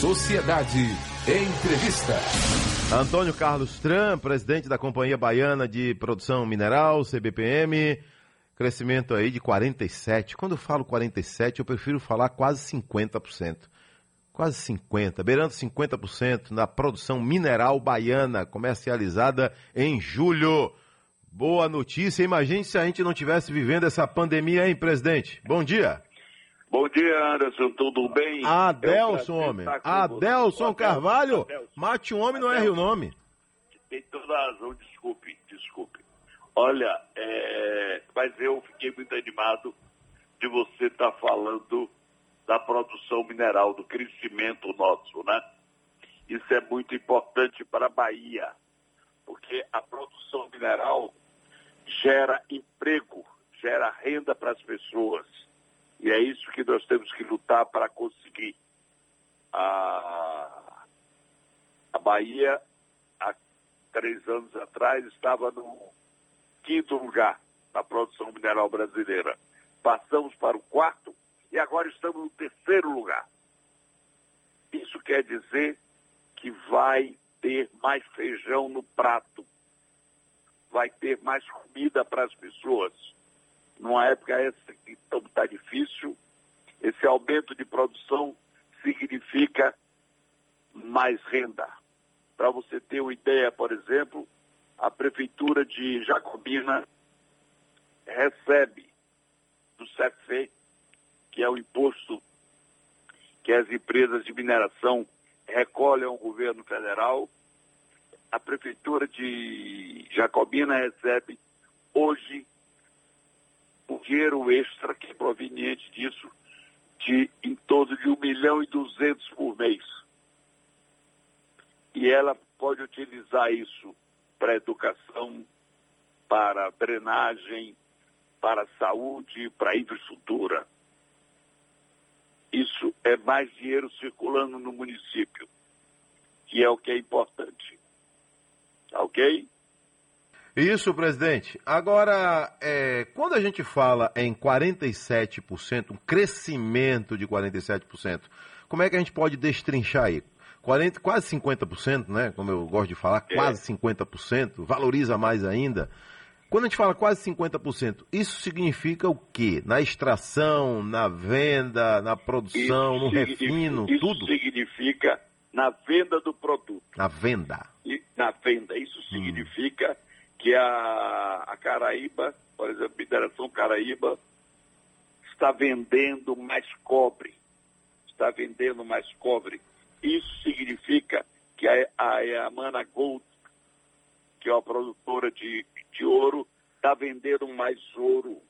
Sociedade Entrevista. Antônio Carlos Tran, presidente da Companhia Baiana de Produção Mineral, CBPM, crescimento aí de 47. Quando eu falo 47, eu prefiro falar quase 50%. Quase 50, beirando 50% na produção mineral baiana, comercializada em julho. Boa notícia. Imagine se a gente não tivesse vivendo essa pandemia, hein, presidente? Bom dia. Bom dia, Anderson, tudo bem? Adelson, é um homem. Adelson Carvalho? Adelson. Mate um homem, não erre o nome. Tem toda a razão, desculpe, desculpe. Olha, é... mas eu fiquei muito animado de você estar tá falando da produção mineral, do crescimento nosso, né? Isso é muito importante para a Bahia, porque a produção mineral gera emprego, gera renda para as pessoas e é isso que nós temos que lutar para conseguir. A, a Bahia, há três anos atrás, estava no quinto lugar na produção mineral brasileira. Passamos para o quarto e agora estamos no terceiro lugar. Isso quer dizer que vai ter mais feijão no prato, vai ter mais comida para as pessoas numa época essa que está difícil, esse aumento de produção significa mais renda. Para você ter uma ideia, por exemplo, a Prefeitura de Jacobina recebe do CFE, que é o imposto que as empresas de mineração recolhem ao governo federal, a Prefeitura de Jacobina recebe hoje o dinheiro extra que é proveniente disso de em torno de 1 milhão e 200 por mês. E ela pode utilizar isso para educação, para drenagem, para saúde, para infraestrutura. Isso é mais dinheiro circulando no município, que é o que é importante. Tá ok? Isso, presidente. Agora, é, quando a gente fala em 47%, um crescimento de 47%, como é que a gente pode destrinchar aí? 40, quase 50%, né? Como eu gosto de falar, é. quase 50%, valoriza mais ainda. Quando a gente fala quase 50%, isso significa o quê? Na extração, na venda, na produção, isso no refino, isso tudo? Isso significa na venda do produto. Na venda. E, na venda. Isso hum. significa hum que a, a Caraíba, por exemplo, Mineração Caraíba, está vendendo mais cobre. Está vendendo mais cobre. Isso significa que a, a, a Mana Gold, que é uma produtora de, de ouro, está vendendo mais ouro.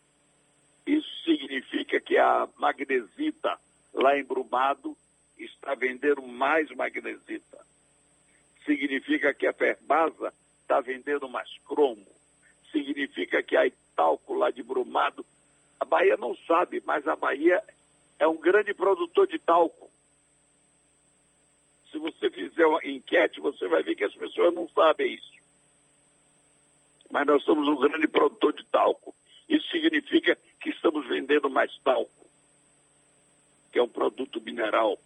Isso significa que a magnesita, lá em Brumado, está vendendo mais magnesita. Significa que a Ferbasa está vendendo mais cromo. Significa que a Italco lá de Brumado, a Bahia não sabe, mas a Bahia é um grande produtor de talco. Se você fizer uma enquete, você vai ver que as pessoas não sabem isso. Mas nós somos um grande produtor de talco. Isso significa que estamos vendendo mais talco, que é um produto mineral.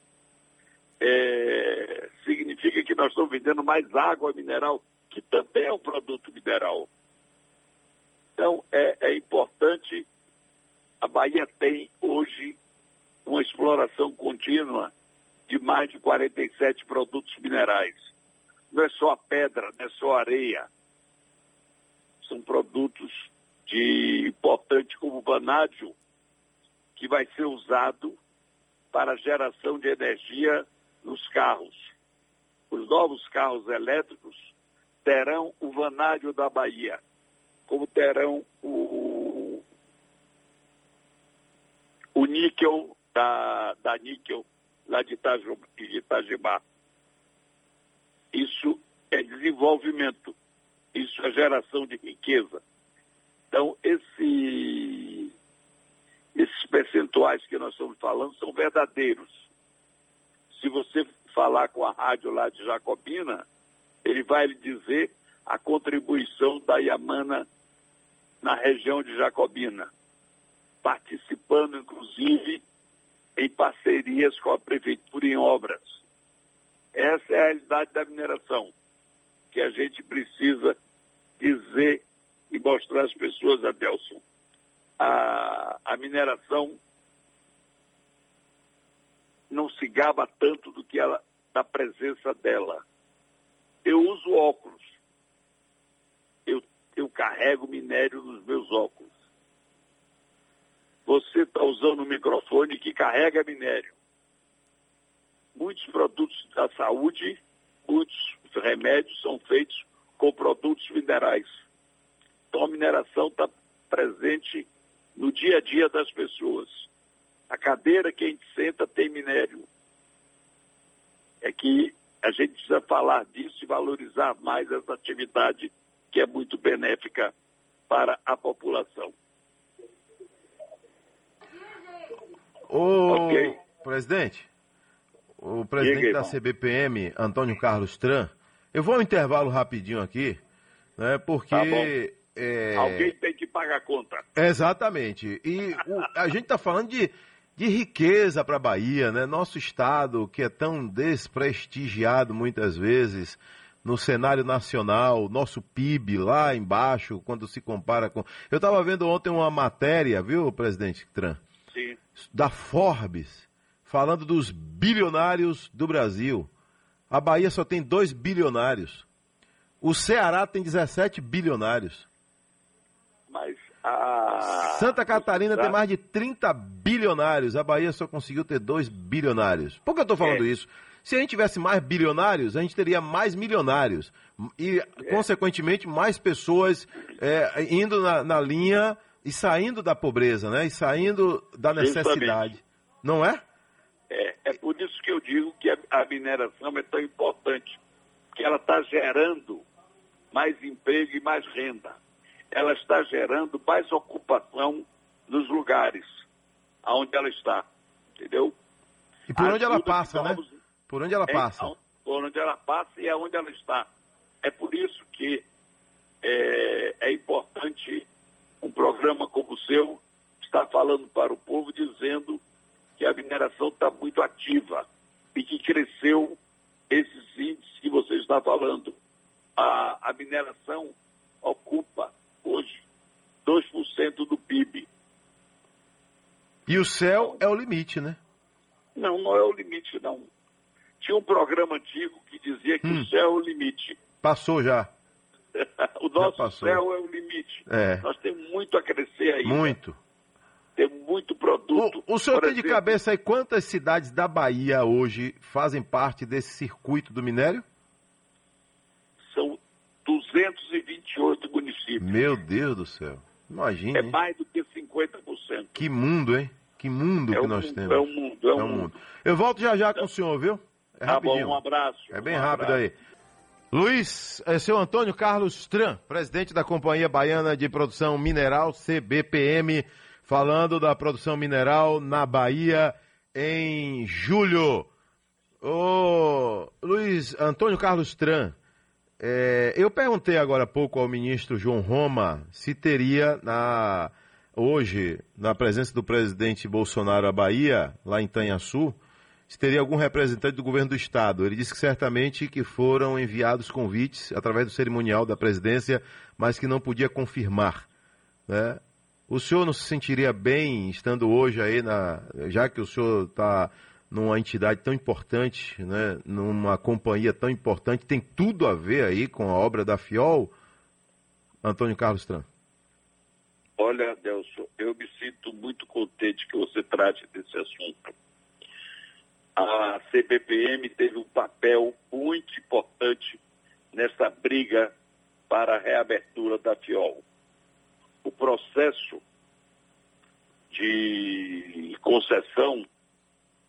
É, significa que nós estamos vendendo mais água mineral, que também é um produto mineral. Então, é, é importante. A Bahia tem hoje uma exploração contínua de mais de 47 produtos minerais. Não é só a pedra, não é só a areia. São produtos de importante como o vanádio, que vai ser usado para geração de energia nos carros. Os novos carros elétricos terão o vanádio da Bahia, como terão o, o níquel da, da níquel lá de, Itajubá. Isso é desenvolvimento, isso é geração de riqueza. Então, esse, esses percentuais que nós estamos falando são verdadeiros. Se você falar com a rádio lá de Jacobina, ele vai lhe dizer a contribuição da Yamana na região de Jacobina, participando, inclusive, em parcerias com a prefeitura em obras. Essa é a realidade da mineração, que a gente precisa dizer e mostrar às pessoas, Adelson. A, a mineração não se gaba tanto do que ela, da presença dela. Uso óculos. Eu, eu carrego minério nos meus óculos. Você está usando um microfone que carrega minério. Muitos produtos da saúde, muitos remédios são feitos com produtos minerais. Então a mineração está presente no dia a dia das pessoas. A cadeira que a gente senta tem minério. É que a gente precisa falar disso e valorizar mais essa atividade que é muito benéfica para a população. Ô, okay. presidente, o presidente da CBPM, Antônio Carlos Tran, eu vou um intervalo rapidinho aqui, né, porque... Tá é... Alguém tem que pagar a conta. Exatamente. E o, a gente está falando de, de riqueza para a Bahia, né? Nosso estado, que é tão desprestigiado muitas vezes no cenário nacional, nosso PIB lá embaixo, quando se compara com. Eu estava vendo ontem uma matéria, viu, presidente Tran? Sim. Da Forbes, falando dos bilionários do Brasil. A Bahia só tem dois bilionários. O Ceará tem 17 bilionários. Mas a. Santa Catarina tem mais de 30 bilionários. A Bahia só conseguiu ter 2 bilionários. Por que eu estou falando é. isso? Se a gente tivesse mais bilionários, a gente teria mais milionários. E, é. consequentemente, mais pessoas é, indo na, na, linha e saindo da pobreza, né? E saindo da necessidade. Justamente. Não é? é? É por isso que eu digo que a, a mineração é tão importante. Que ela está gerando mais emprego e mais renda ela está gerando mais ocupação nos lugares onde ela está, entendeu? E por onde ela passa, né? Por onde ela é, passa. Por onde ela passa e é onde ela está. É por isso que é, é importante um programa como o seu estar falando para o povo dizendo que a mineração está muito ativa e que cresceu esses índices que você está falando. A, a mineração ocupa 2% do PIB. E o céu é o limite, né? Não, não é o limite, não. Tinha um programa antigo que dizia que hum. o céu é o limite. Passou já. o nosso céu é o limite. É. Nós temos muito a crescer aí. Muito. Tem muito produto. O, o senhor tem exemplo, de cabeça aí quantas cidades da Bahia hoje fazem parte desse circuito do minério? São 228 municípios. Meu Deus do céu. Imagina. É mais do que 50%. Que mundo, hein? Que mundo é que nós mundo, temos. É um mundo, é um, é um mundo. mundo. Eu volto já já com o senhor, viu? É tá rapidinho. Bom, um abraço. É bem um rápido abraço. aí. Luiz, é seu Antônio Carlos Tran, presidente da Companhia Baiana de Produção Mineral, CBPM, falando da produção mineral na Bahia em julho. Ô, Luiz Antônio Carlos Tran, é, eu perguntei agora há pouco ao ministro João Roma se teria na, hoje, na presença do presidente Bolsonaro à Bahia, lá em Tanhaçu, se teria algum representante do governo do estado. Ele disse que certamente que foram enviados convites através do cerimonial da presidência, mas que não podia confirmar. Né? O senhor não se sentiria bem estando hoje aí na, já que o senhor está numa entidade tão importante, né, numa companhia tão importante, tem tudo a ver aí com a obra da FIOL, Antônio Carlos Tran? Olha, Adelson, eu me sinto muito contente que você trate desse assunto. A CBPM teve um papel muito importante nessa briga para a reabertura da FIOL. O processo de concessão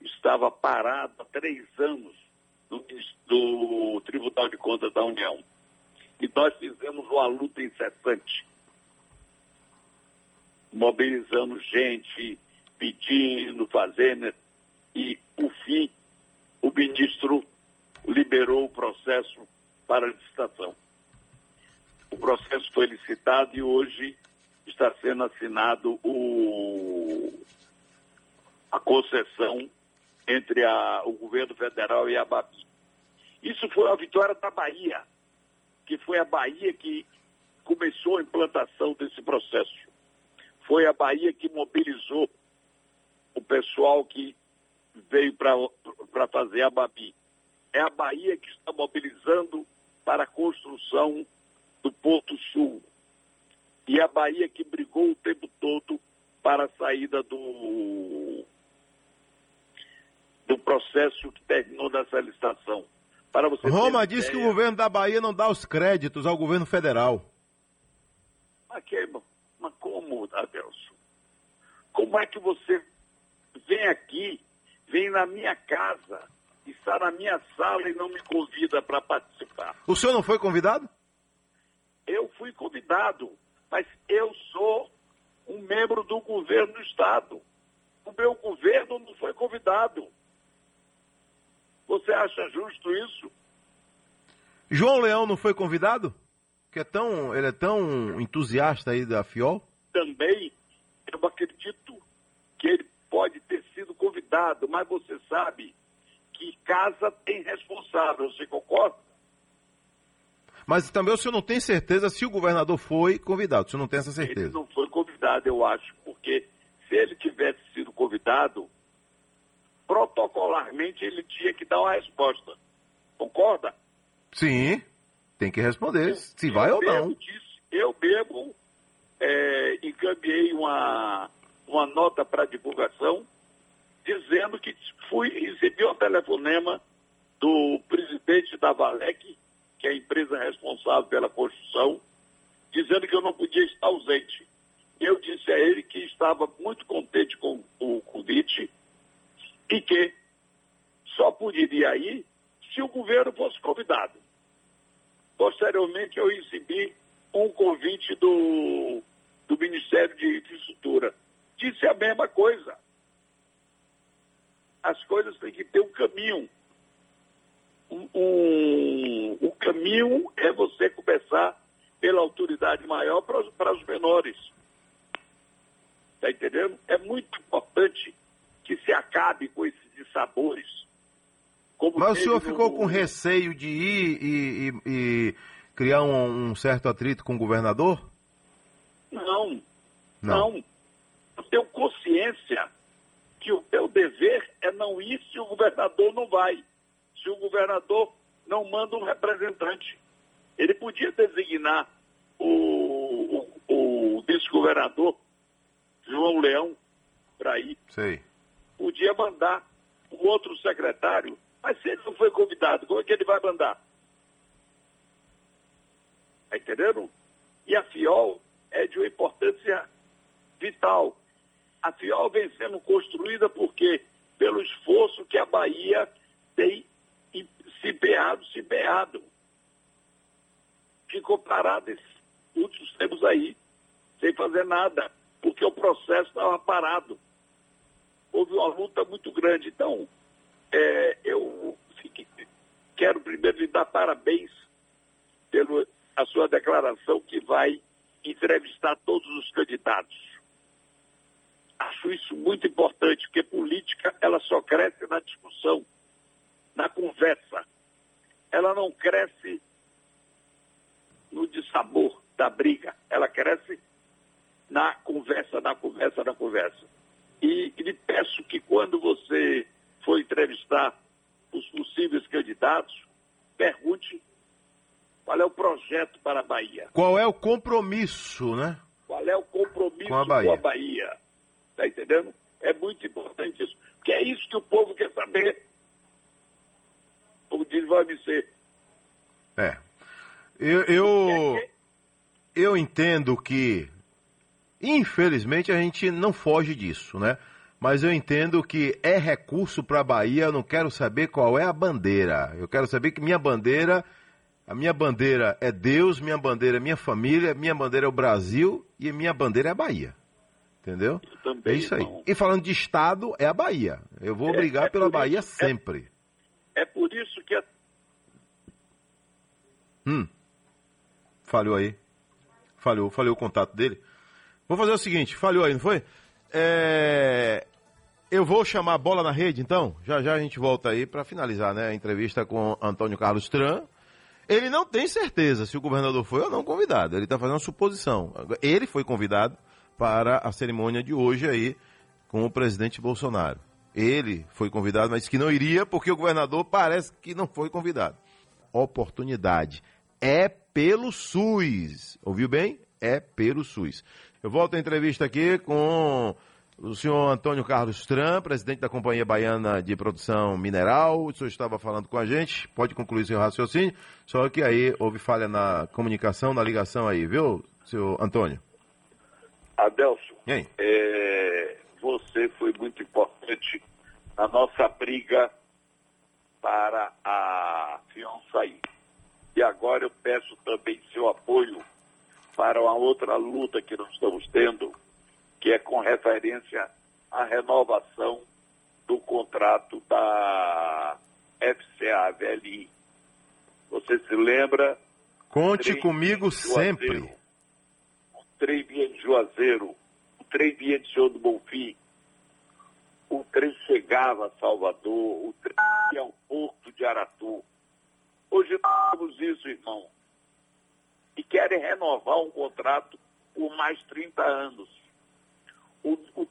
estava parado há três anos do, do Tribunal de Contas da União. E nós fizemos uma luta incessante, mobilizando gente, pedindo, fazendo, e, por fim, o ministro liberou o processo para licitação. O processo foi licitado e hoje está sendo assinado o a concessão entre a, o governo federal e a Babi. Isso foi uma vitória da Bahia, que foi a Bahia que começou a implantação desse processo. Foi a Bahia que mobilizou o pessoal que veio para fazer a Babi. É a Bahia que está mobilizando para a construção do Porto Sul. E é a Bahia que brigou o tempo todo para a saída do, do processo que terminou nessa licitação. Para você Roma disse ideia... que o governo da Bahia não dá os créditos ao governo federal. Mas, que, mas como, Adelson? Como é que você vem aqui, vem na minha casa, está na minha sala e não me convida para participar? O senhor não foi convidado? Eu fui convidado, mas eu sou um membro do governo do Estado. O meu governo não foi convidado. Você acha justo isso? João Leão não foi convidado? Que é tão, ele é tão entusiasta aí da FIOL? Também, eu acredito que ele pode ter sido convidado, mas você sabe que casa tem responsável, você concorda? Mas também o senhor não tem certeza se o governador foi convidado, o senhor não tem essa certeza? Ele não foi convidado, eu acho, porque se ele tivesse sido convidado, protocolarmente ele tinha que dar uma resposta. Concorda? Sim, tem que responder, eu, se vai ou não. Disse, eu mesmo é, encaminhei uma, uma nota para divulgação dizendo que fui recebi um telefonema do presidente da Valec, que é a empresa responsável pela construção, dizendo que eu não podia estar ausente. Eu disse a ele que estava muito contente com o convite e que só poderia ir se o governo fosse convidado. Posteriormente, eu recebi um convite do, do Ministério de Infraestrutura. Disse a mesma coisa. As coisas têm que ter um caminho um, um, o caminho é você começar pela autoridade maior para para os menores. Está entendendo? É muito importante que se acabe com esses dissabores. Mas o senhor ficou no... com receio de ir e, e, e criar um, um, certo atrito com o governador? Não, não. não. Eu tenho consciência que o meu dever é não ir se o governador não vai se o governador não manda um representante. Ele podia designar o, o, o vice-governador João Leão para ir. Sei. Podia mandar o outro secretário, mas se ele não foi convidado, como é que ele vai mandar? Está entendendo? E a FIOL é de uma importância vital. A FIOL vem sendo construída porque pelo esforço que a Bahia tem se beado, se beado. Ficou parado esses últimos tempos aí, sem fazer nada, porque o processo estava parado. Houve uma luta muito grande. Então, é, eu fiquei, quero primeiro lhe dar parabéns pela sua declaração que vai entrevistar todos os candidatos. Acho isso muito importante, porque política ela só cresce na discussão na conversa. Ela não cresce no dissabor da briga. Ela cresce na conversa, na conversa, na conversa. E, lhe peço que quando você for entrevistar os possíveis candidatos, pergunte qual é o projeto para a Bahia. Qual é o compromisso, né? Qual é o compromisso com a Bahia? Com a Bahia. Tá entendendo? É muito importante isso. Porque é isso que o povo quer saber o Dino vai me ser. É. Eu, eu, eu entendo que, infelizmente, a gente não foge disso, né? Mas eu entendo que é recurso para a Bahia, eu não quero saber qual é a bandeira. Eu quero saber que minha bandeira, a minha bandeira é Deus, minha bandeira é minha família, minha bandeira é o Brasil e minha bandeira é a Bahia. Entendeu? Também, é isso aí. Irmão. E falando de Estado, é a Bahia. Eu vou é, brigar é pela Bahia isso, é sempre. É por isso que. A... Hum. Falhou aí. Falhou, falhou o contato dele. Vou fazer o seguinte, falhou aí, não foi? É... Eu vou chamar a bola na rede, então. Já já a gente volta aí para finalizar né, a entrevista com Antônio Carlos Tran. Ele não tem certeza se o governador foi ou não convidado. Ele está fazendo uma suposição. Ele foi convidado para a cerimônia de hoje aí com o presidente Bolsonaro. Ele foi convidado, mas que não iria porque o governador parece que não foi convidado. Oportunidade. É pelo SUS. Ouviu bem? É pelo SUS. Eu volto à entrevista aqui com o senhor Antônio Carlos Tran, presidente da Companhia Baiana de Produção Mineral. O senhor estava falando com a gente, pode concluir seu raciocínio, só que aí houve falha na comunicação, na ligação aí, viu, senhor Antônio? Adelson, é, você foi muito importante na nossa briga para a Fion sair. E agora eu peço também seu apoio para uma outra luta que nós estamos tendo, que é com referência à renovação do contrato da FCA VLI. Você se lembra? Conte comigo sempre. O trem vinha de Juazeiro, o trem vinha de Senhor do Bonfim, o trem chegava a Salvador, o trem ia ao porto de Aratu. Hoje nós temos isso, irmão. E querem renovar um contrato por mais 30 anos. O, o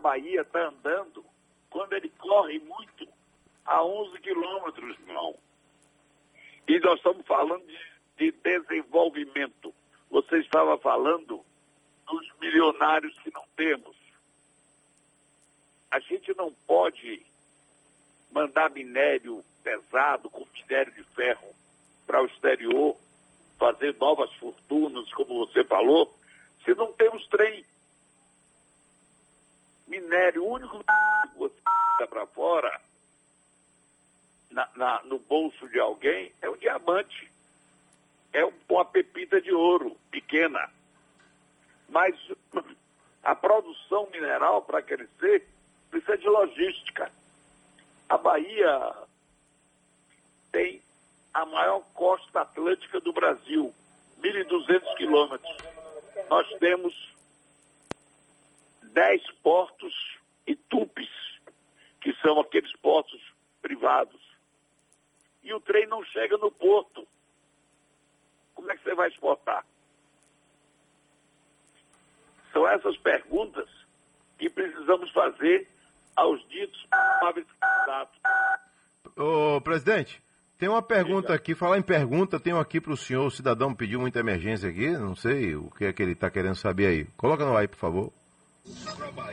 Bahia está andando, quando ele corre muito, a 11 quilômetros, irmão. E nós estamos falando de, de desenvolvimento. Você estava falando dos milionários que não temos. A gente não pode mandar minério pesado, com minério de ferro, para o exterior, fazer novas fortunas, como você falou, se não temos trem. Minério, o único que você dá para fora, na, na, no bolso de alguém, é o diamante. É uma pepita de ouro, pequena. Mas a produção mineral, para crescer, precisa de logística. A Bahia tem a maior costa atlântica do Brasil, 1.200 quilômetros. Nós temos 10 portos e tupes, que são aqueles portos privados. E o trem não chega no porto. Como é que você vai exportar? São essas perguntas que precisamos fazer aos ditos candidatos. Ô, presidente, tem uma pergunta aqui, falar em pergunta, tenho aqui para o senhor, o cidadão pediu muita emergência aqui, não sei o que é que ele está querendo saber aí. Coloca no ar aí, por favor.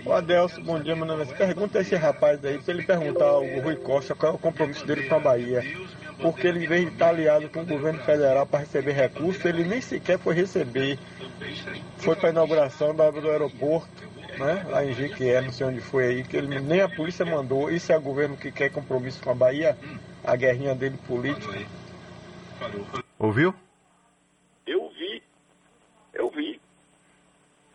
Ô Adelso, bom dia, meu nome é. Pergunta esse rapaz aí, para ele perguntar ao Rui Costa qual é o compromisso dele com a Bahia. Porque ele, em vez de estar aliado com o governo federal para receber recursos, ele nem sequer foi receber. Foi para a inauguração do aeroporto né? Lá em Jequié, não sei onde foi aí, que ele, nem a polícia mandou. Isso é o governo que quer compromisso com a Bahia, a guerrinha dele política. Ouviu? Eu vi. Eu vi.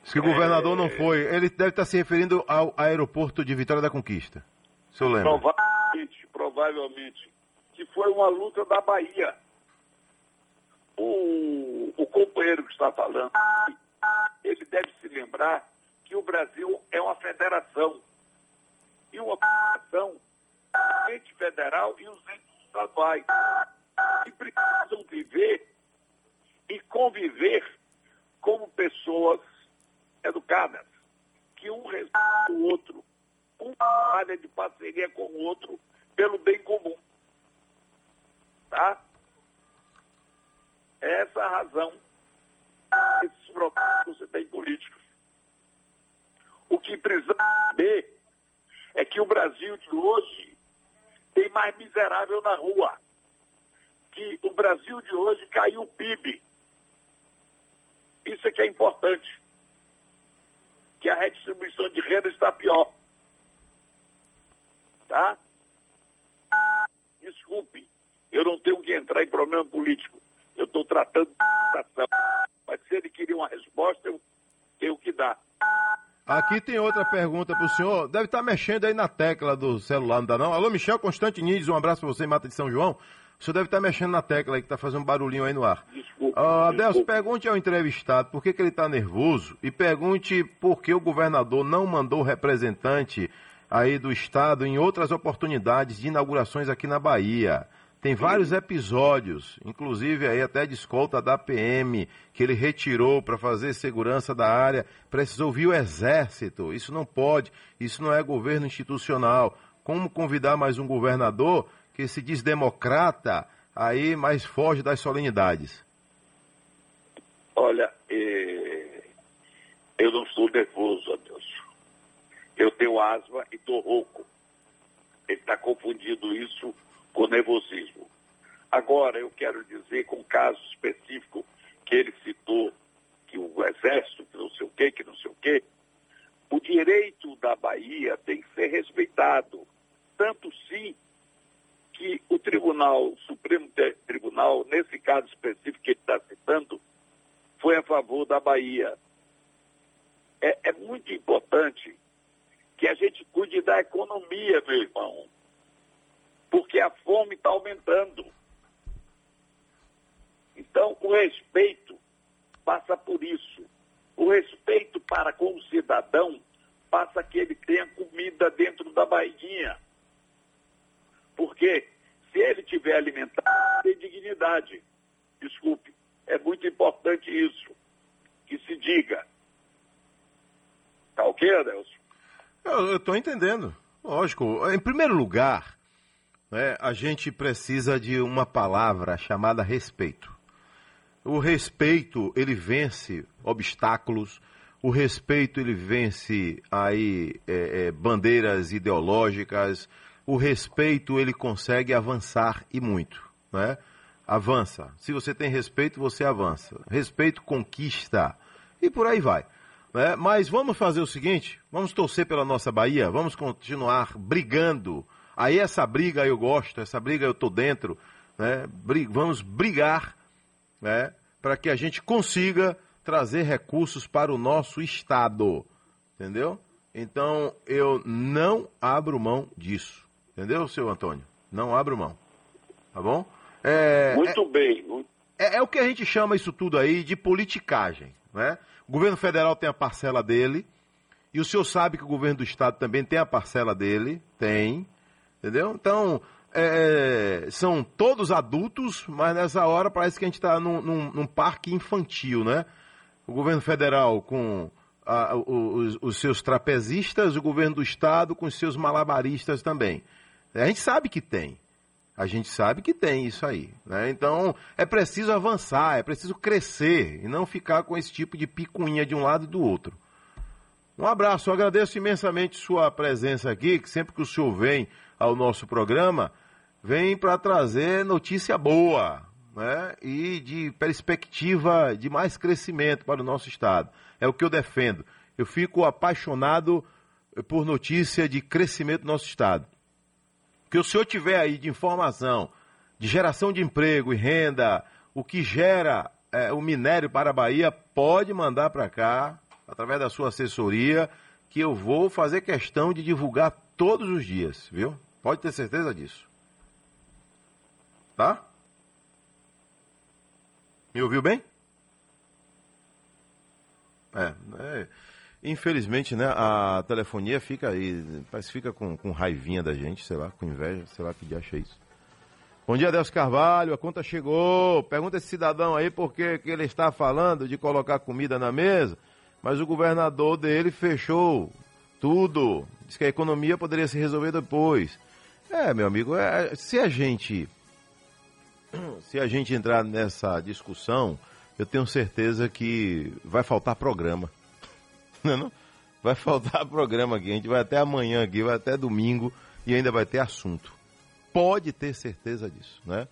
Se o governador é... não foi, ele deve estar se referindo ao aeroporto de Vitória da Conquista. Se eu lembro. Provavelmente, provavelmente. Que foi uma luta da Bahia. O, o companheiro que está falando, ele deve se lembrar que o Brasil é uma federação. E uma federação, o ente federal e os entes estaduais. Que precisam viver e conviver como pessoas educadas, que um respeita o outro, um trabalha de parceria com o outro pelo bem comum. Tá? É essa a razão desses processos que você tem políticos. O que precisamos saber é que o Brasil de hoje tem mais miserável na rua. Que o Brasil de hoje caiu o PIB. Isso é que é importante. Que a redistribuição de renda está pior. Tá? Desculpe, eu não tenho que entrar em problema político. Eu estou tratando de. Mas se ele queria uma resposta, eu tenho que dar. Aqui tem outra pergunta para o senhor. Deve estar tá mexendo aí na tecla do celular, não dá não? Alô, Michel Constantinides, um abraço para você, Mata de São João. O senhor deve estar mexendo na tecla aí, que está fazendo um barulhinho aí no ar. Desculpa. Adelso, pergunte ao entrevistado por que, que ele está nervoso e pergunte por que o governador não mandou representante aí do estado em outras oportunidades de inaugurações aqui na Bahia. Tem vários episódios, inclusive aí até de escolta da PM, que ele retirou para fazer segurança da área, precisou vir o exército. Isso não pode, isso não é governo institucional. Como convidar mais um governador que se diz democrata, aí mas foge das solenidades? Olha, eh, eu não sou nervoso, Adelson. Eu tenho asma e estou rouco. Ele está confundindo isso com nervosismo. Agora, eu quero dizer, com um caso específico que ele citou, que o Exército, que não sei o quê, que não sei o quê, o direito da Bahia tem que ser respeitado. Tanto sim que o Tribunal, o Supremo Tribunal, nesse caso específico que ele está citando, foi a favor da Bahia. É, é muito importante que a gente cuide da economia, meu irmão porque a fome está aumentando. Então, o respeito passa por isso. O respeito para com o cidadão passa que ele tenha comida dentro da barriguinha. Porque se ele tiver alimentado, tem dignidade. Desculpe, é muito importante isso, que se diga. Tá ok, Adelson? Eu estou entendendo. Lógico. Em primeiro lugar, né, a gente precisa de uma palavra chamada respeito. O respeito, ele vence obstáculos, o respeito, ele vence aí é, é, bandeiras ideológicas, o respeito, ele consegue avançar e muito, né? Avança. Se você tem respeito, você avança. Respeito conquista. E por aí vai. Né? Mas vamos fazer o seguinte: vamos torcer pela nossa Bahia, vamos continuar brigando Aí essa briga eu gosto, essa briga eu tô dentro, né? Vamos brigar, né? Para que a gente consiga trazer recursos para o nosso estado, entendeu? Então eu não abro mão disso, entendeu, seu Antônio? Não abro mão, tá bom? É, muito é, bem. É, é o que a gente chama isso tudo aí de politicagem, né? O governo federal tem a parcela dele, e o senhor sabe que o governo do estado também tem a parcela dele, tem, Entendeu? Então, é, são todos adultos, mas nessa hora parece que a gente está num, num, num, parque infantil, né? O governo federal com a, os, os, seus trapezistas, o governo do estado com os seus malabaristas também. A gente sabe que tem. A gente sabe que tem isso aí. Né? Então, é preciso avançar, é preciso crescer e não ficar com esse tipo de picuinha de um lado e do outro. Um abraço, eu agradeço imensamente sua presença aqui, que sempre que o senhor vem ao nosso programa, vem para trazer notícia boa né? e de perspectiva de mais crescimento para o nosso Estado. É o que eu defendo. Eu fico apaixonado por notícia de crescimento do nosso Estado. Que o senhor tiver aí de informação, de geração de emprego e renda, o que gera é, o minério para a Bahia, pode mandar para cá, através da sua assessoria, que eu vou fazer questão de divulgar todos os dias, viu? Pode ter certeza disso. Tá? Me ouviu bem? É, é, infelizmente, né, a telefonia fica aí, parece fica com, com raivinha da gente, sei lá, com inveja, sei lá que dia acha isso. Bom dia, Deus Carvalho, a conta chegou. Pergunta esse cidadão aí por que ele está falando de colocar comida na mesa, mas o governador dele fechou tudo. Diz que a economia poderia se resolver depois. É, meu amigo, é, se a gente se a gente entrar nessa discussão, eu tenho certeza que vai faltar programa. Não? Vai faltar programa aqui. A gente vai até amanhã aqui, vai até domingo e ainda vai ter assunto. Pode ter certeza disso, né?